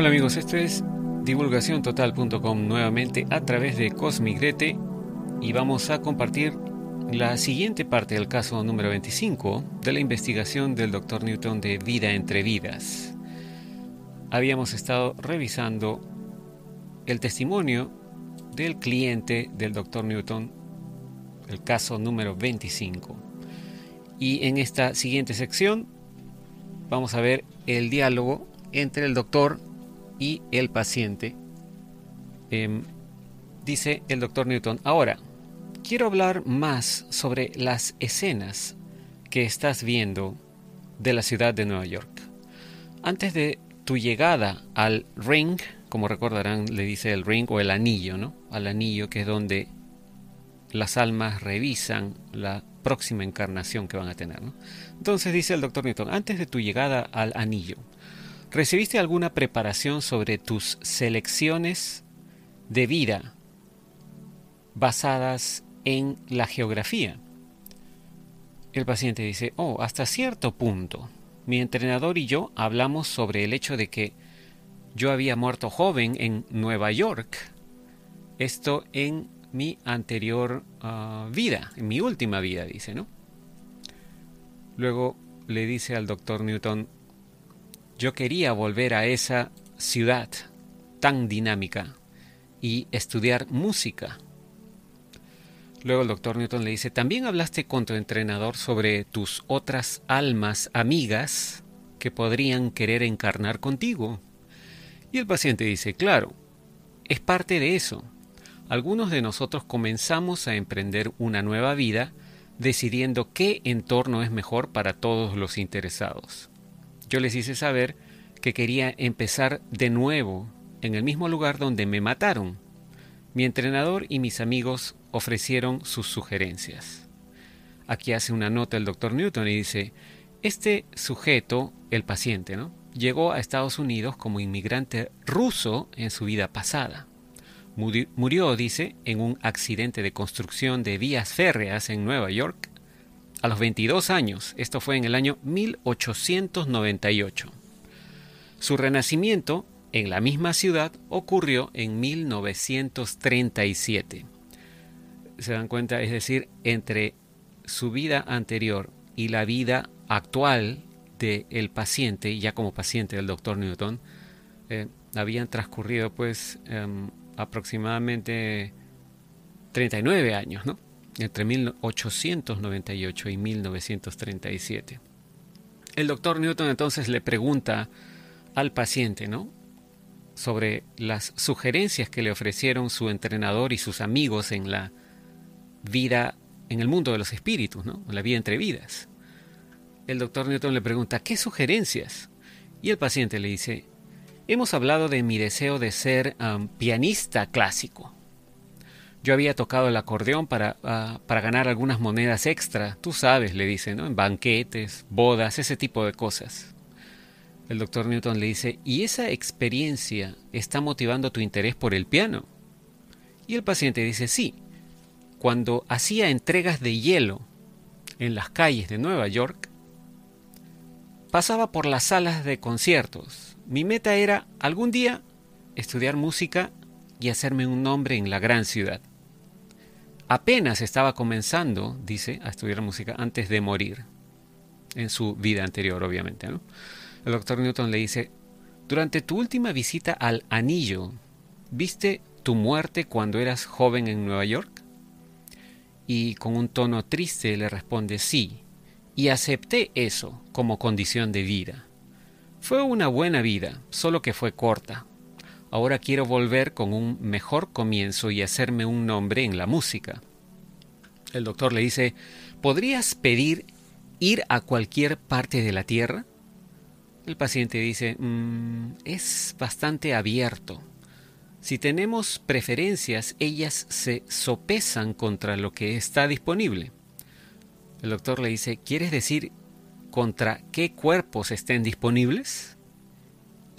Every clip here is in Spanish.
Hola amigos, esto es divulgaciontotal.com nuevamente a través de Cosmigrete y vamos a compartir la siguiente parte del caso número 25 de la investigación del Dr. Newton de vida entre vidas. Habíamos estado revisando el testimonio del cliente del Dr. Newton, el caso número 25. Y en esta siguiente sección vamos a ver el diálogo entre el doctor y el paciente. Em, dice el doctor Newton, ahora, quiero hablar más sobre las escenas que estás viendo de la ciudad de Nueva York. Antes de tu llegada al ring, como recordarán, le dice el ring o el anillo, ¿no? Al anillo que es donde las almas revisan la próxima encarnación que van a tener. Entonces dice el doctor Newton, antes de tu llegada al anillo, ¿Recibiste alguna preparación sobre tus selecciones de vida basadas en la geografía? El paciente dice, oh, hasta cierto punto. Mi entrenador y yo hablamos sobre el hecho de que yo había muerto joven en Nueva York. Esto en mi anterior ah, vida, en mi última vida, dice, ¿no? Luego le dice al doctor Newton, yo quería volver a esa ciudad tan dinámica y estudiar música. Luego el doctor Newton le dice, también hablaste con tu entrenador sobre tus otras almas amigas que podrían querer encarnar contigo. Y el paciente dice, claro, es parte de eso. Algunos de nosotros comenzamos a emprender una nueva vida decidiendo qué entorno es mejor para todos los interesados. Yo les hice saber que quería empezar de nuevo en el mismo lugar donde me mataron. Mi entrenador y mis amigos ofrecieron sus sugerencias. Aquí hace una nota el doctor Newton y dice, este sujeto, el paciente, ¿no? llegó a Estados Unidos como inmigrante ruso en su vida pasada. Murió, dice, en un accidente de construcción de vías férreas en Nueva York a los 22 años. Esto fue en el año 1898. Su renacimiento en la misma ciudad ocurrió en 1937. ¿Se dan cuenta? Es decir, entre su vida anterior y la vida actual del paciente, ya como paciente del doctor Newton, eh, habían transcurrido pues em, aproximadamente 39 años, ¿no? Entre 1898 y 1937. El doctor Newton entonces le pregunta al paciente, ¿no? Sobre las sugerencias que le ofrecieron su entrenador y sus amigos en la vida, en el mundo de los espíritus, ¿no? La vida entre vidas. El doctor Newton le pregunta, ¿qué sugerencias? Y el paciente le dice, hemos hablado de mi deseo de ser pianista clásico. Yo había tocado el acordeón para, ah, para ganar algunas monedas extra, tú sabes, le dice, ¿no? En banquetes, bodas, ese tipo de cosas. El doctor Newton le dice, ¿y esa experiencia está motivando tu interés por el piano? Y el paciente dice, sí. Cuando hacía entregas de hielo en las calles de Nueva York, pasaba por las salas de conciertos. Mi meta era algún día estudiar música y hacerme un nombre en la gran ciudad. Apenas estaba comenzando, dice, a estudiar música antes de morir, en su vida anterior, obviamente. El doctor Newton le dice, durante tu última visita al anillo, ¿viste tu muerte cuando eras joven en Nueva York? Y con un tono triste le responde, sí, y acepté eso como condición de vida. Fue una buena vida, solo que fue corta. Ahora quiero volver con un mejor comienzo y hacerme un nombre en la música. El doctor le dice, ¿podrías pedir ir a cualquier parte de la Tierra? El paciente dice, mm, es bastante abierto. Si tenemos preferencias, ellas se sopesan contra lo que está disponible. El doctor le dice, ¿quieres decir contra qué cuerpos estén disponibles?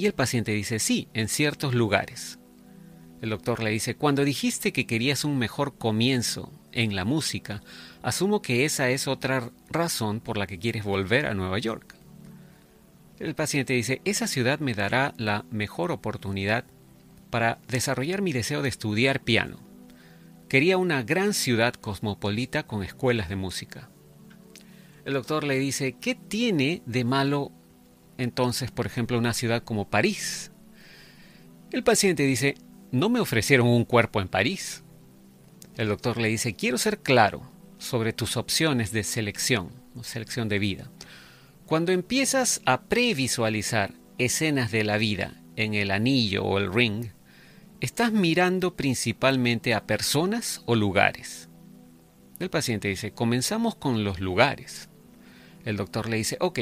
Y el paciente dice, sí, en ciertos lugares. El doctor le dice, cuando dijiste que querías un mejor comienzo en la música, asumo que esa es otra razón por la que quieres volver a Nueva York. El paciente dice, esa ciudad me dará la mejor oportunidad para desarrollar mi deseo de estudiar piano. Quería una gran ciudad cosmopolita con escuelas de música. El doctor le dice, ¿qué tiene de malo entonces, por ejemplo, una ciudad como París? El paciente dice, no me ofrecieron un cuerpo en París. El doctor le dice, quiero ser claro sobre tus opciones de selección, selección de vida. Cuando empiezas a previsualizar escenas de la vida en el anillo o el ring, estás mirando principalmente a personas o lugares. El paciente dice, comenzamos con los lugares. El doctor le dice, ok,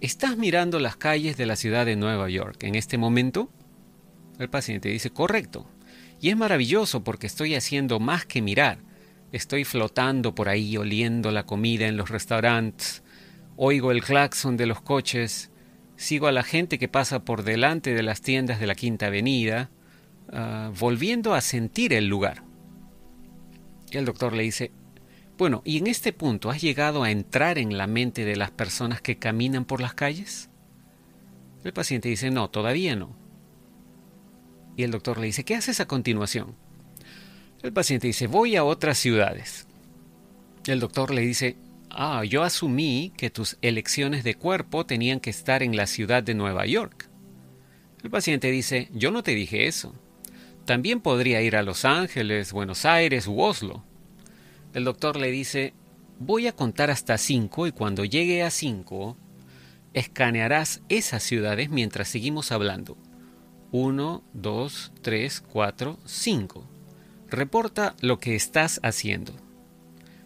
¿estás mirando las calles de la ciudad de Nueva York en este momento? El paciente dice, correcto. Y es maravilloso porque estoy haciendo más que mirar. Estoy flotando por ahí, oliendo la comida en los restaurantes, oigo el claxon de los coches, sigo a la gente que pasa por delante de las tiendas de la Quinta Avenida, ah, volviendo a sentir el lugar. Y el doctor le dice, bueno, ¿y en este punto has llegado a entrar en la mente de las personas que caminan por las calles? El paciente dice, no, todavía no. Y el doctor le dice, ¿qué haces a continuación? El paciente dice, voy a otras ciudades. El doctor le dice, ah, yo asumí que tus elecciones de cuerpo tenían que estar en la ciudad de Nueva York. El paciente dice, yo no te dije eso. También podría ir a Los Ángeles, Buenos Aires u Oslo. El doctor le dice, voy a contar hasta cinco y cuando llegue a cinco, escanearás esas ciudades mientras seguimos hablando. 1, 2, 3, 4, 5. Reporta lo que estás haciendo.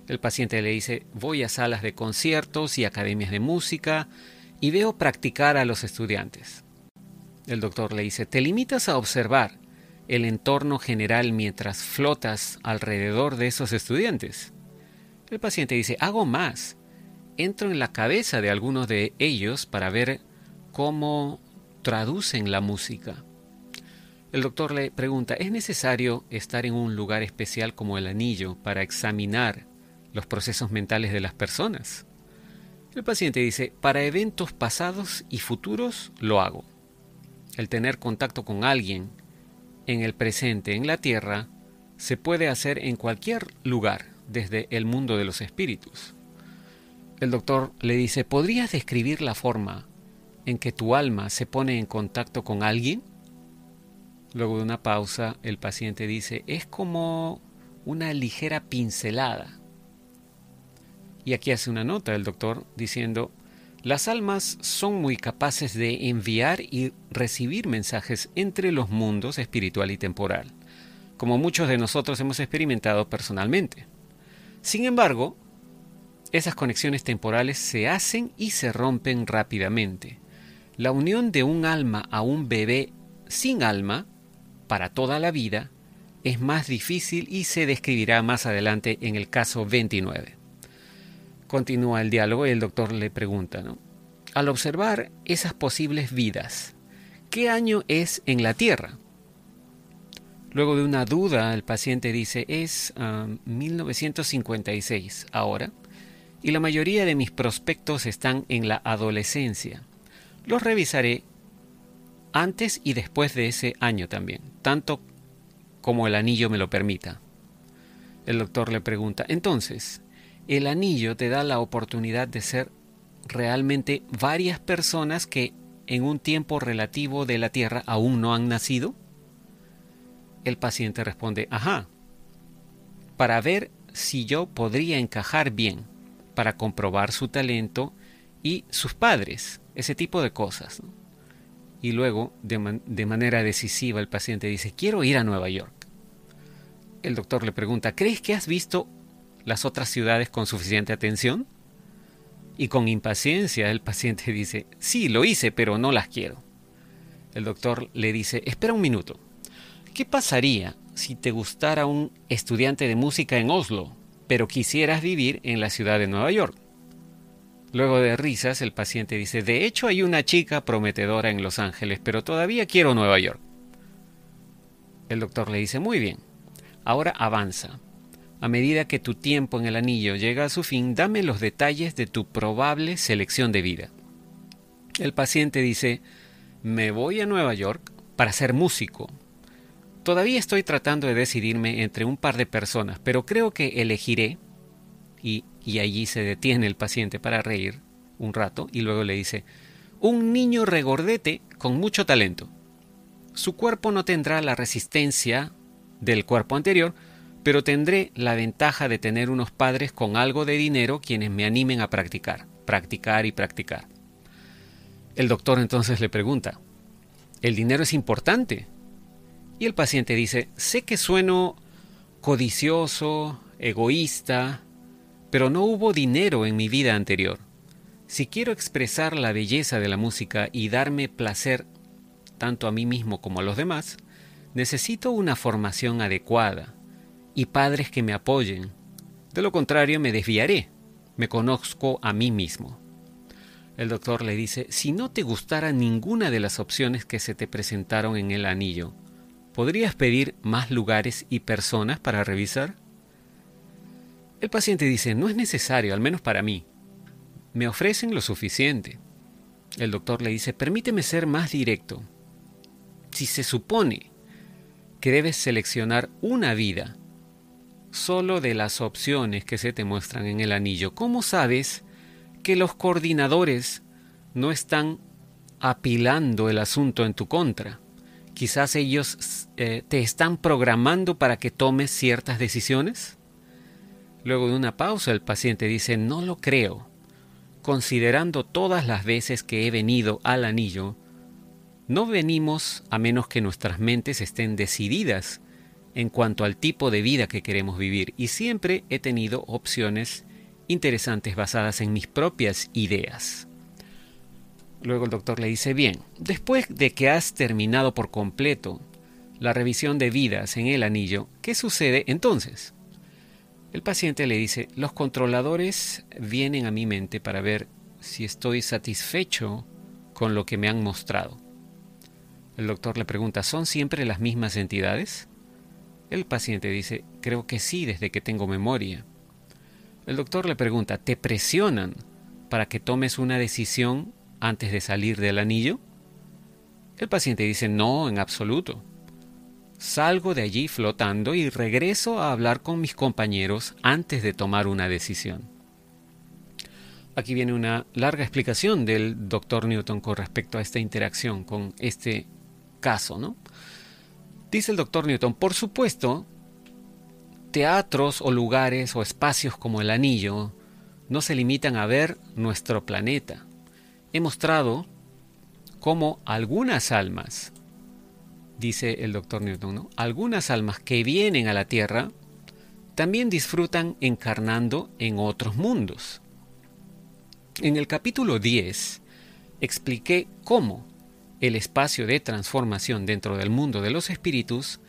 El paciente le dice, voy a salas de conciertos y academias de música y veo practicar a los estudiantes. El doctor le dice, ¿te limitas a observar el entorno general mientras flotas alrededor de esos estudiantes? El paciente dice, hago más. Entro en la cabeza de algunos de ellos para ver cómo traducen la música. El doctor le pregunta, ¿es necesario estar en un lugar especial como el anillo para examinar los procesos mentales de las personas? El paciente dice, para eventos pasados y futuros lo hago. El tener contacto con alguien en el presente, en la tierra, se puede hacer en cualquier lugar, desde el mundo de los espíritus. El doctor le dice, ¿podrías describir la forma en que tu alma se pone en contacto con alguien? Luego de una pausa, el paciente dice, es como una ligera pincelada. Y aquí hace una nota el doctor diciendo, las almas son muy capaces de enviar y recibir mensajes entre los mundos espiritual y temporal, como muchos de nosotros hemos experimentado personalmente. Sin embargo, esas conexiones temporales se hacen y se rompen rápidamente. La unión de un alma a un bebé sin alma para toda la vida es más difícil y se describirá más adelante en el caso 29. Continúa el diálogo y el doctor le pregunta, ¿no? Al observar esas posibles vidas, ¿qué año es en la Tierra? Luego de una duda, el paciente dice, es 1956 um, ahora, y la mayoría de mis prospectos están en la adolescencia. Los revisaré antes y después de ese año también, tanto como el anillo me lo permita. El doctor le pregunta, entonces, ¿el anillo te da la oportunidad de ser realmente varias personas que en un tiempo relativo de la Tierra aún no han nacido? El paciente responde, ajá, para ver si yo podría encajar bien, para comprobar su talento y sus padres, ese tipo de cosas y luego, de, manera decisiva, el paciente dice, quiero ir a Nueva York. El doctor le pregunta, ¿crees que has visto las otras ciudades con suficiente atención? Y con impaciencia el paciente dice, sí, lo hice, pero no las quiero. El doctor le dice, espera un minuto, ¿qué pasaría si te gustara un estudiante de música en Oslo, pero quisieras vivir en la ciudad de Nueva York? Luego de risas, el paciente dice, de hecho hay una chica prometedora en Los Ángeles, pero todavía quiero Nueva York. El doctor le dice, muy bien, ahora avanza. A medida que tu tiempo en el anillo llega a su fin, dame los detalles de tu probable selección de vida. El paciente dice, me voy a Nueva York para ser músico. Todavía estoy tratando de decidirme entre un par de personas, pero creo que elegiré, y, y allí se detiene el paciente para reír un rato, y luego le dice, un niño regordete con mucho talento. Su cuerpo no tendrá la resistencia del cuerpo anterior, pero tendré la ventaja de tener unos padres con algo de dinero quienes me animen a practicar, practicar y practicar. El doctor entonces le pregunta, ¿el dinero es importante? Y el paciente dice, sé que sueno codicioso, egoísta, pero no hubo dinero en mi vida anterior. Si quiero expresar la belleza de la música y darme placer tanto a mí mismo como a los demás, necesito una formación adecuada y padres que me apoyen. De lo contrario me desviaré. Me conozco a mí mismo. El doctor le dice, si no te gustara ninguna de las opciones que se te presentaron en el anillo, ¿podrías pedir más lugares y personas para revisar? El paciente dice, no es necesario, al menos para mí. Me ofrecen lo suficiente. El doctor le dice, permíteme ser más directo. Si se supone que debes seleccionar una vida solo de las opciones que se te muestran en el anillo, ¿cómo sabes que los coordinadores no están apilando el asunto en tu contra? Quizás ellos eh, te están programando para que tomes ciertas decisiones. Luego de una pausa el paciente dice, no lo creo. Considerando todas las veces que he venido al anillo, no venimos a menos que nuestras mentes estén decididas en cuanto al tipo de vida que queremos vivir y siempre he tenido opciones interesantes basadas en mis propias ideas. Luego el doctor le dice, bien, después de que has terminado por completo la revisión de vidas en el anillo, ¿qué sucede entonces? El paciente le dice, los controladores vienen a mi mente para ver si estoy satisfecho con lo que me han mostrado. El doctor le pregunta, ¿son siempre las mismas entidades? El paciente dice, creo que sí desde que tengo memoria. El doctor le pregunta, ¿te presionan para que tomes una decisión antes de salir del anillo? El paciente dice, no, en absoluto. Salgo de allí flotando y regreso a hablar con mis compañeros antes de tomar una decisión. Aquí viene una larga explicación del doctor Newton con respecto a esta interacción con este caso, ¿no? Dice el doctor Newton, por supuesto, teatros o lugares o espacios como el anillo no se limitan a ver nuestro planeta. He mostrado cómo algunas almas, dice el doctor Newton, algunas almas que vienen a la Tierra también disfrutan encarnando en otros mundos. En el capítulo 10 expliqué cómo el espacio de transformación dentro del mundo de los espíritus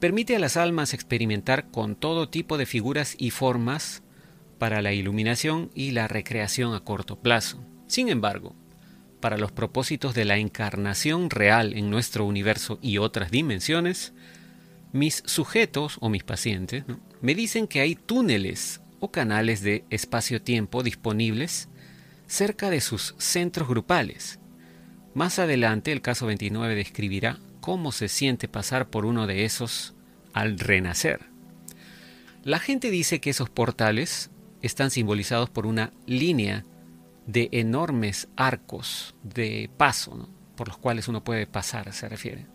permite a las almas experimentar con todo tipo de figuras y formas para la iluminación y la recreación a corto plazo. Sin embargo, para los propósitos de la encarnación real en nuestro universo y otras dimensiones, mis sujetos o mis pacientes me dicen que hay túneles o canales de espacio-tiempo disponibles cerca de sus centros grupales más adelante el caso 29 describirá cómo se siente pasar por uno de esos al renacer. La gente dice que esos portales están simbolizados por una línea de enormes arcos de paso, por los cuales uno puede pasar, se refiere.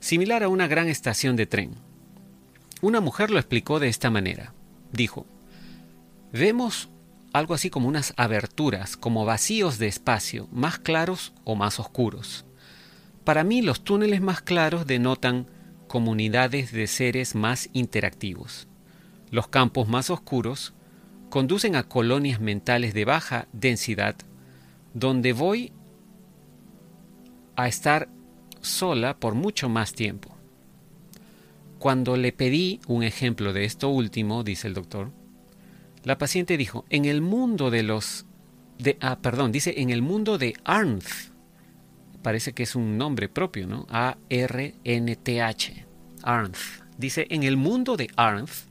Similar a una gran estación de tren. Una mujer lo explicó de esta manera. Dijo, vemos algo así como unas aberturas, como vacíos de espacio, más claros o más oscuros. Para mí los túneles más claros denotan comunidades de seres más interactivos. Los campos más oscuros conducen a colonias mentales de baja densidad, donde voy a estar sola por mucho más tiempo. Cuando le pedí un ejemplo de esto último, dice el doctor, la paciente dijo, en el mundo de los... De, ah, perdón, dice en el mundo de Arnth. Parece que es un nombre propio, ¿no? A-R-N-T-H. Arnth. Dice, en el mundo de Arnth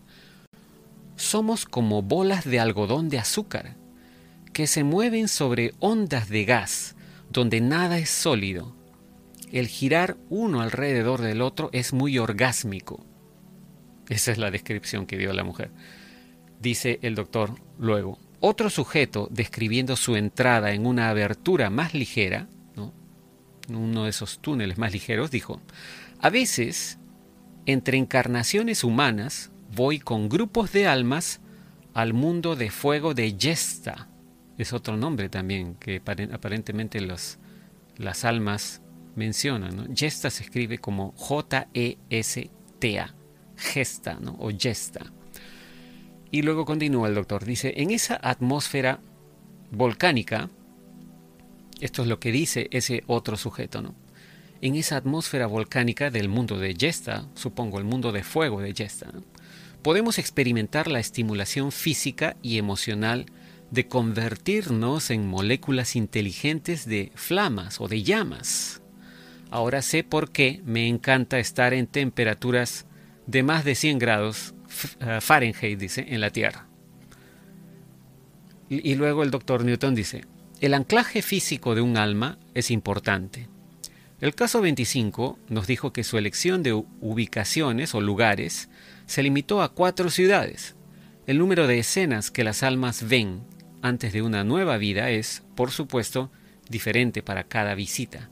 somos como bolas de algodón de azúcar que se mueven sobre ondas de gas, donde nada es sólido. El girar uno alrededor del otro es muy orgásmico. Esa es la descripción que dio la mujer. Dice el doctor luego. Otro sujeto, describiendo su entrada en una abertura más ligera, uno de esos túneles más ligeros, dijo, a veces, entre encarnaciones humanas, voy con grupos de almas al mundo de fuego de Yesta. Es otro nombre también que aparentemente los, las almas mencionan. Yesta se escribe como J-E-S-T-A, Gesta ¿no? o Yesta. Y luego continúa el doctor, dice, en esa atmósfera volcánica, esto es lo que dice ese otro sujeto, ¿no? En esa atmósfera volcánica del mundo de Yesta, supongo el mundo de fuego de Yesta, podemos experimentar la estimulación física y emocional de convertirnos en moléculas inteligentes de flamas o de llamas. Ahora sé por qué me encanta estar en temperaturas de más de 100 grados Fahrenheit, dice, en la Tierra. Y, luego el doctor Newton dice, el anclaje físico de un alma es importante. El caso 25 nos dijo que su elección de ubicaciones o lugares se limitó a cuatro ciudades. El número de escenas que las almas ven antes de una nueva vida es, por supuesto, diferente para cada visita.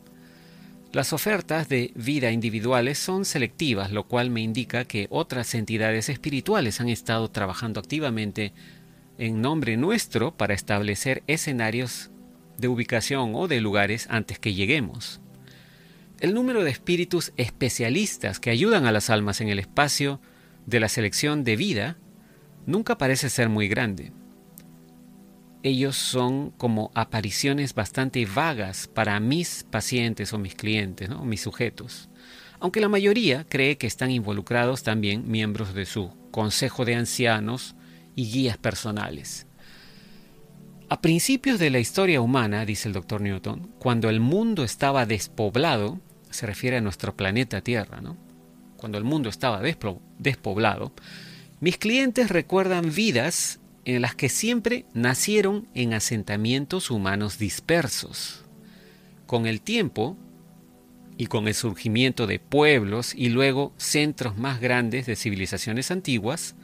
Las ofertas de vida individuales son selectivas, lo cual me indica que otras entidades espirituales han estado trabajando activamente en nombre nuestro para establecer escenarios de ubicación o de lugares antes que lleguemos. El número de espíritus especialistas que ayudan a las almas en el espacio de la selección de vida nunca parece ser muy grande ellos son como apariciones bastante vagas para mis pacientes o mis clientes, o mis sujetos. Aunque la mayoría cree que están involucrados también miembros de su consejo de ancianos y guías personales. A principios de la historia humana, dice el doctor Newton, cuando el mundo estaba despoblado, se refiere a nuestro planeta Tierra, ¿no? Cuando el mundo estaba despoblado, mis clientes recuerdan vidas en las que siempre nacieron en asentamientos humanos dispersos. Con el tiempo, y con el surgimiento de pueblos y luego centros más grandes de civilizaciones antiguas,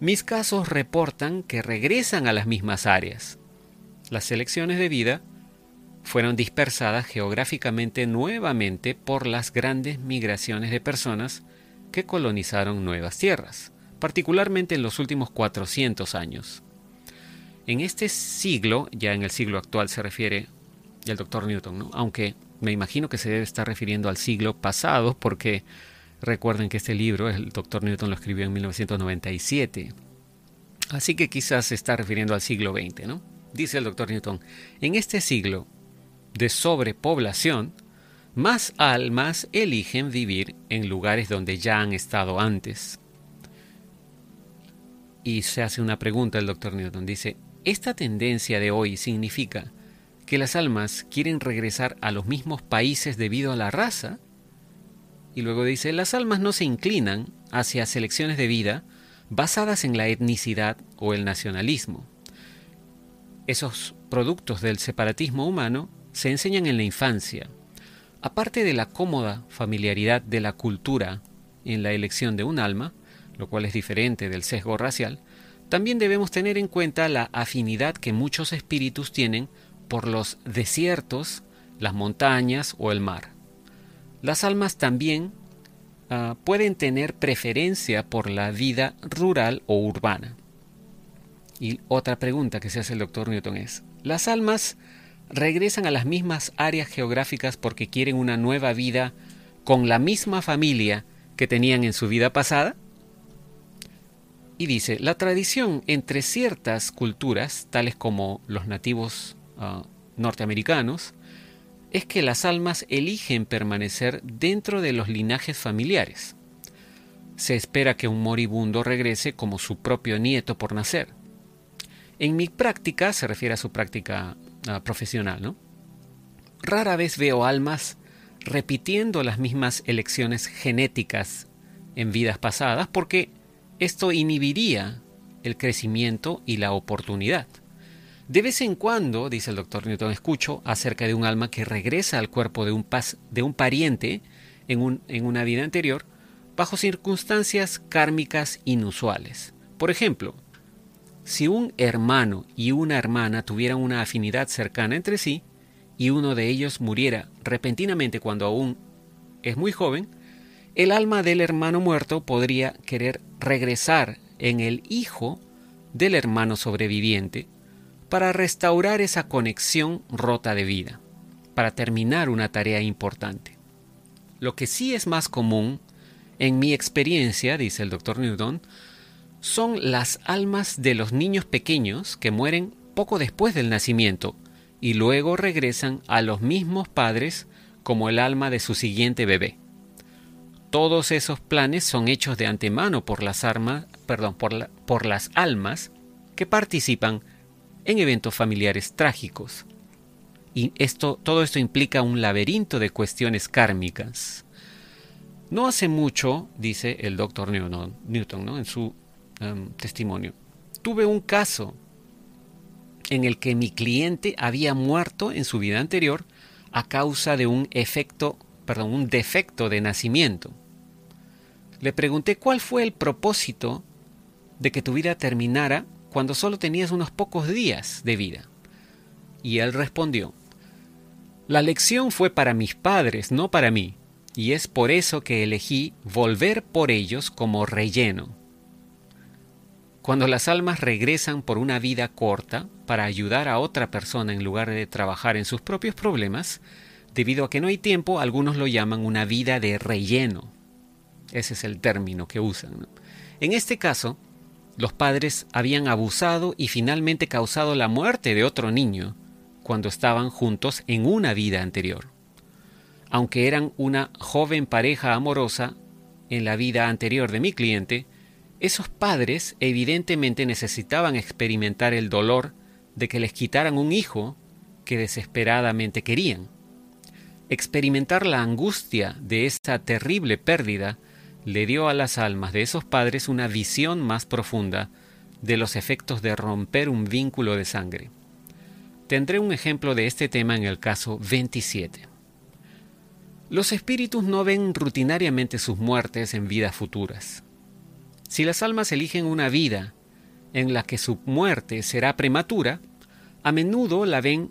mis casos reportan que regresan a las mismas áreas. Las selecciones de vida fueron dispersadas geográficamente nuevamente por las grandes migraciones de personas que colonizaron nuevas tierras particularmente en los últimos 400 años. En este siglo, ya en el siglo actual se refiere el doctor Newton, aunque me imagino que se debe estar refiriendo al siglo pasado, porque recuerden que este libro, el doctor Newton lo escribió en 1997. Así que quizás se está refiriendo al siglo XX, ¿no? Dice el doctor Newton, en este siglo de sobrepoblación, más almas eligen vivir en lugares donde ya han estado antes. Y se hace una pregunta el doctor Newton. Dice, ¿esta tendencia de hoy significa que las almas quieren regresar a los mismos países debido a la raza? Y luego dice, las almas no se inclinan hacia selecciones de vida basadas en la etnicidad o el nacionalismo. Esos productos del separatismo humano se enseñan en la infancia. Aparte de la cómoda familiaridad de la cultura en la elección de un alma, lo cual es diferente del sesgo racial, también debemos tener en cuenta la afinidad que muchos espíritus tienen por los desiertos, las montañas o el mar. Las almas también ah, pueden tener preferencia por la vida rural o urbana. Y otra pregunta que se hace el doctor Newton es, ¿las almas regresan a las mismas áreas geográficas porque quieren una nueva vida con la misma familia que tenían en su vida pasada? Y dice, la tradición entre ciertas culturas, tales como los nativos ah, norteamericanos, es que las almas eligen permanecer dentro de los linajes familiares. Se espera que un moribundo regrese como su propio nieto por nacer. En mi práctica, se refiere a su práctica ah, profesional, ¿no? Rara vez veo almas repitiendo las mismas elecciones genéticas en vidas pasadas porque esto inhibiría el crecimiento y la oportunidad. De vez en cuando, dice el doctor Newton, escucho acerca de un alma que regresa al cuerpo de un, pariente en, en una vida anterior bajo circunstancias kármicas inusuales. Por ejemplo, si un hermano y una hermana tuvieran una afinidad cercana entre sí y uno de ellos muriera repentinamente cuando aún es muy joven, el alma del hermano muerto podría querer regresar en el hijo del hermano sobreviviente para restaurar esa conexión rota de vida, para terminar una tarea importante. Lo que sí es más común, en mi experiencia, dice el doctor Newton, son las almas de los niños pequeños que mueren poco después del nacimiento y luego regresan a los mismos padres como el alma de su siguiente bebé. Todos esos planes son hechos de antemano por las armas, perdón, por, por las almas que participan en eventos familiares trágicos. Y esto, todo esto implica un laberinto de cuestiones kármicas. No hace mucho, dice el doctor Newton, ¿no? en su em, testimonio, tuve un caso en el que mi cliente había muerto en su vida anterior a causa de un efecto, perdón, un defecto de nacimiento. Le pregunté cuál fue el propósito de que tu vida terminara cuando solo tenías unos pocos días de vida. Y él respondió, la lección fue para mis padres, no para mí, y es por eso que elegí volver por ellos como relleno. Cuando las almas regresan por una vida corta para ayudar a otra persona en lugar de trabajar en sus propios problemas, debido a que no hay tiempo, algunos lo llaman una vida de relleno. Ese es el término que usan. En este caso, los padres habían abusado y finalmente causado la muerte de otro niño cuando estaban juntos en una vida anterior. Aunque eran una joven pareja amorosa en la vida anterior de mi cliente, esos padres evidentemente necesitaban experimentar el dolor de que les quitaran un hijo que desesperadamente querían. Experimentar la angustia de esa terrible pérdida le dio a las almas de esos padres una visión más profunda de los efectos de romper un vínculo de sangre. Tendré un ejemplo de este tema en el caso 27. Los espíritus no ven rutinariamente sus muertes en vidas futuras. Si las almas eligen una vida en la que su muerte será prematura, a menudo la ven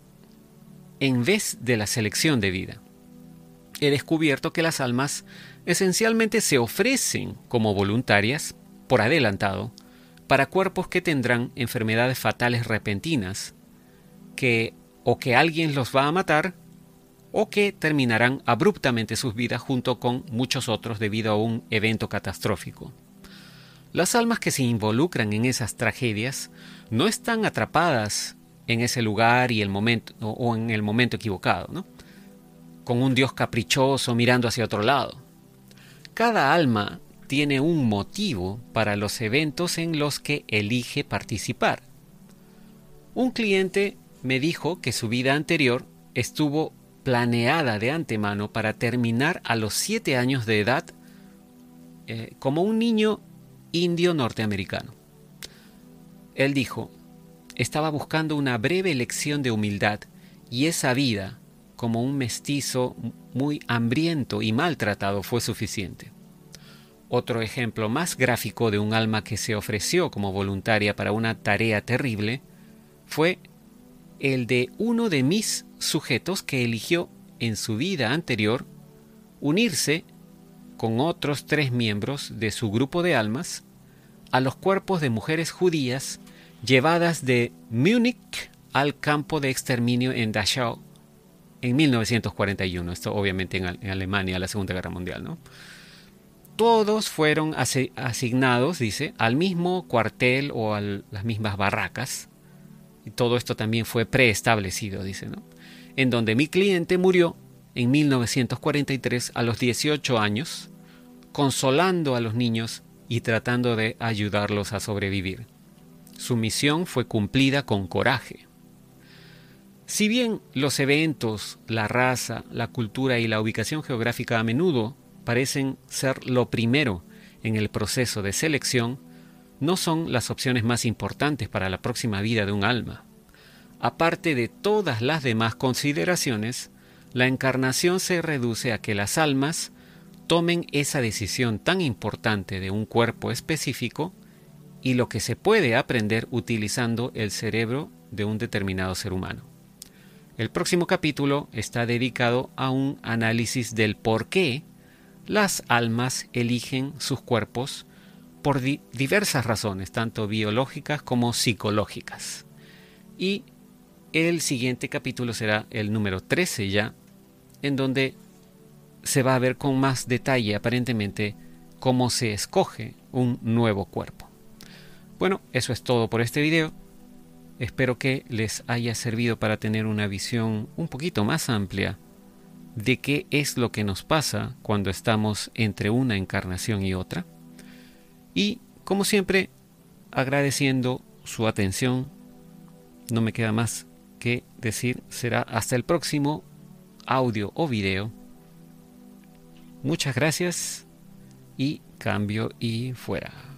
en vez de la selección de vida. He descubierto que las almas esencialmente se ofrecen como voluntarias, por adelantado, para cuerpos que tendrán enfermedades fatales repentinas, que o que alguien los va a matar, o que terminarán abruptamente sus vidas junto con muchos otros debido a un evento catastrófico. Las almas que se involucran en esas tragedias no están atrapadas en ese lugar y el momento o en el momento equivocado, ¿no? Con un Dios caprichoso mirando hacia otro lado. Cada alma tiene un motivo para los eventos en los que elige participar. Un cliente me dijo que su vida anterior estuvo planeada de antemano para terminar a los siete años de edad eh, como un niño indio norteamericano. Él dijo, estaba buscando una breve lección de humildad y esa vida como un mestizo muy hambriento y maltratado fue suficiente. Otro ejemplo más gráfico de un alma que se ofreció como voluntaria para una tarea terrible fue el de uno de mis sujetos que eligió en su vida anterior unirse con otros tres miembros de su grupo de almas a los cuerpos de mujeres judías llevadas de Múnich al campo de exterminio en Dachau en 1941, esto obviamente en, Alemania, la Segunda Guerra Mundial, ¿no? Todos fueron asignados, dice, al mismo cuartel o a las mismas barracas, y todo esto también fue preestablecido, dice, ¿no? En donde mi cliente murió en 1943 a los 18 años, consolando a los niños y tratando de ayudarlos a sobrevivir. Su misión fue cumplida con coraje. Si bien los eventos, la raza, la cultura y la ubicación geográfica a menudo parecen ser lo primero en el proceso de selección, no son las opciones más importantes para la próxima vida de un alma. aparte de todas las demás consideraciones, la encarnación se reduce a que las almas tomen esa decisión tan importante de un cuerpo específico y lo que se puede aprender utilizando el cerebro de un determinado ser humano. El próximo capítulo está dedicado a un análisis del por qué las almas eligen sus cuerpos por diversas razones, tanto biológicas como psicológicas. Y el siguiente capítulo será el número 13 ya, en donde se va a ver con más detalle aparentemente cómo se escoge un nuevo cuerpo. Bueno, eso es todo por este video. Espero que les haya servido para tener una visión un poquito más amplia de qué es lo que nos pasa cuando estamos entre una encarnación y otra. Y, como siempre, agradeciendo su atención, no me queda más que decir, será hasta el próximo audio o video. Muchas gracias y cambio y fuera.